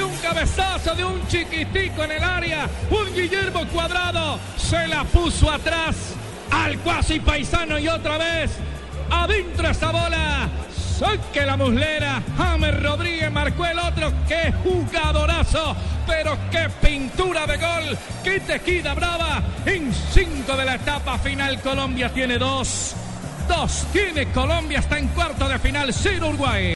un cabezazo de un chiquitico en el área. Un Guillermo Cuadrado se la puso atrás al cuasi paisano y otra vez adentro esa bola. Saque la muslera. James Rodríguez marcó el otro. ¡Qué jugadorazo! Pero qué pintura de gol. ¡Qué tejida brava! En cinco de la etapa final, Colombia tiene dos. Dos tiene Colombia. Está en cuarto de final. Sin Uruguay.